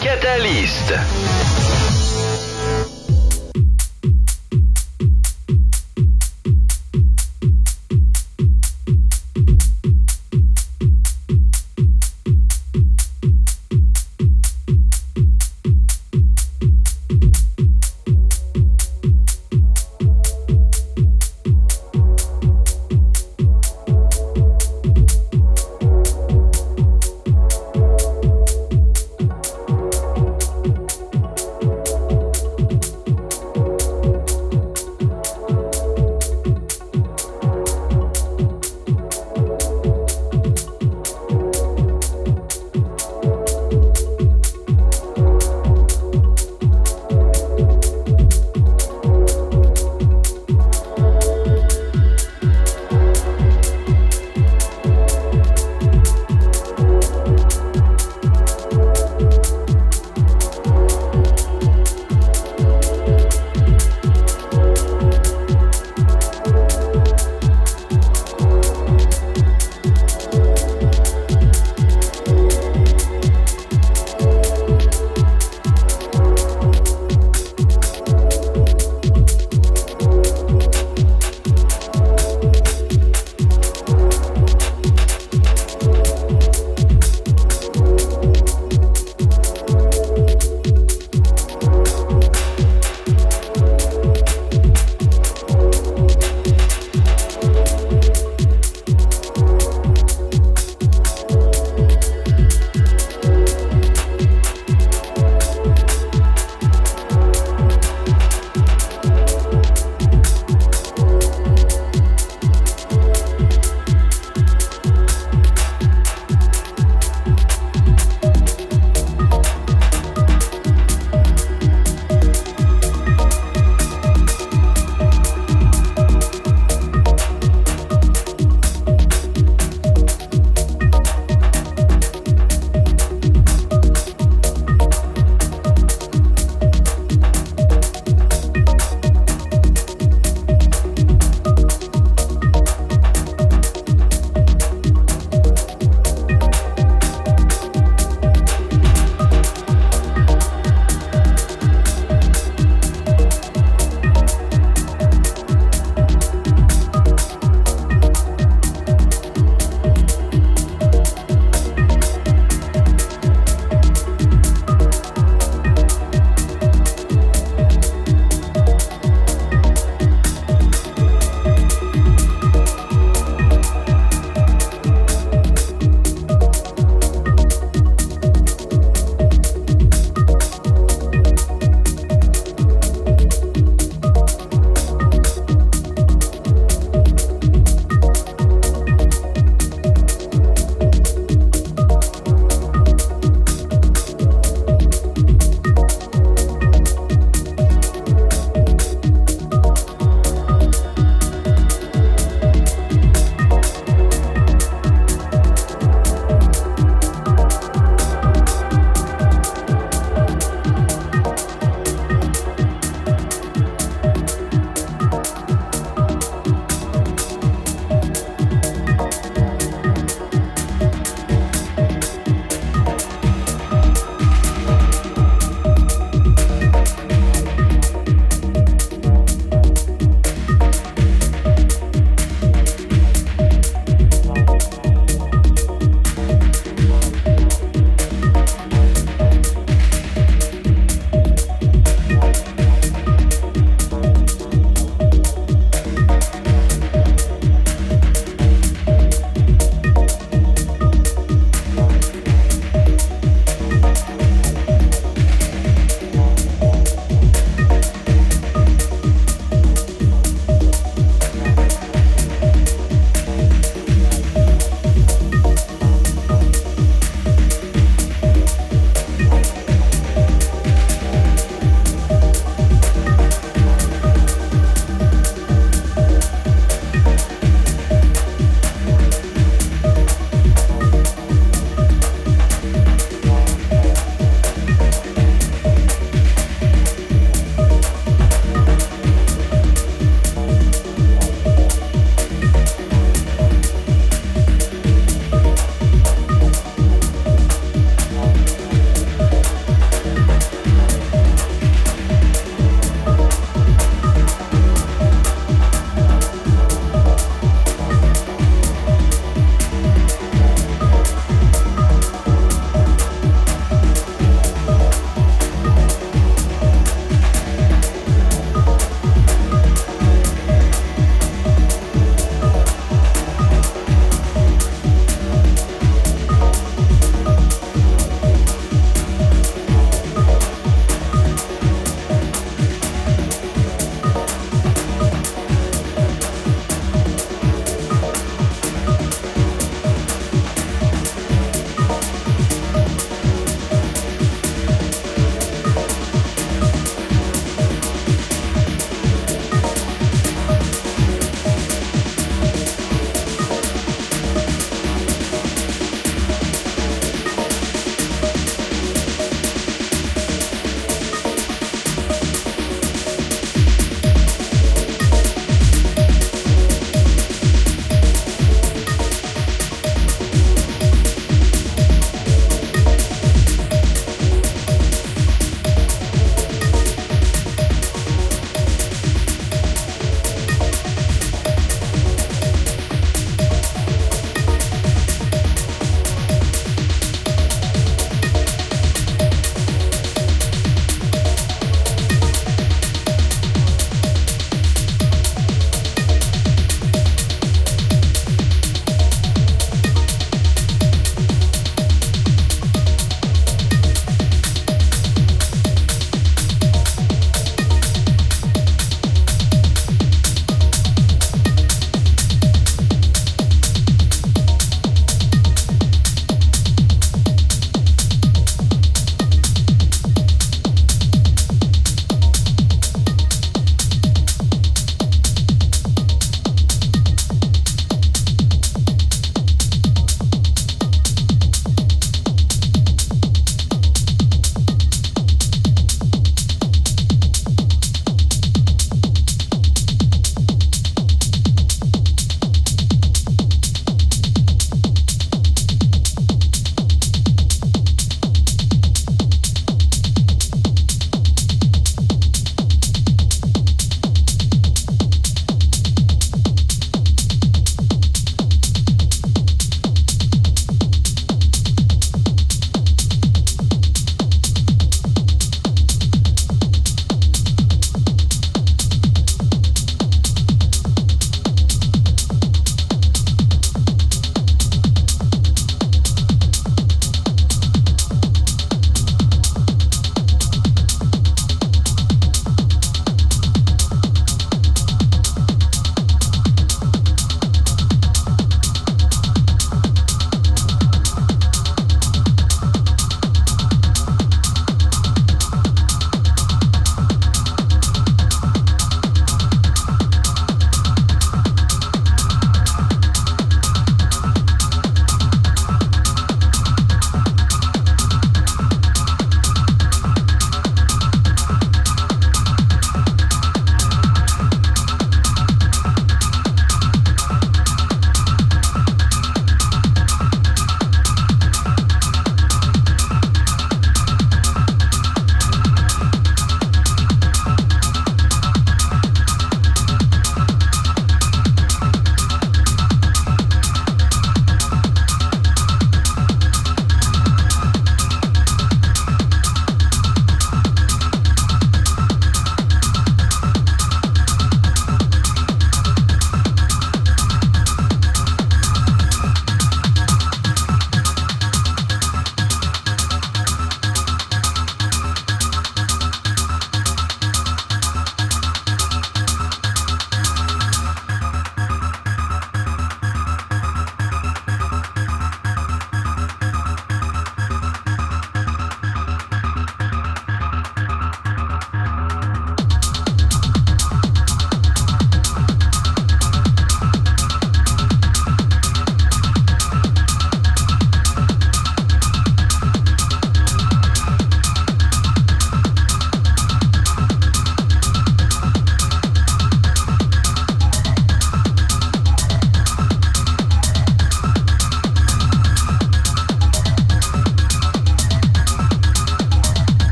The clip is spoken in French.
Catalyst.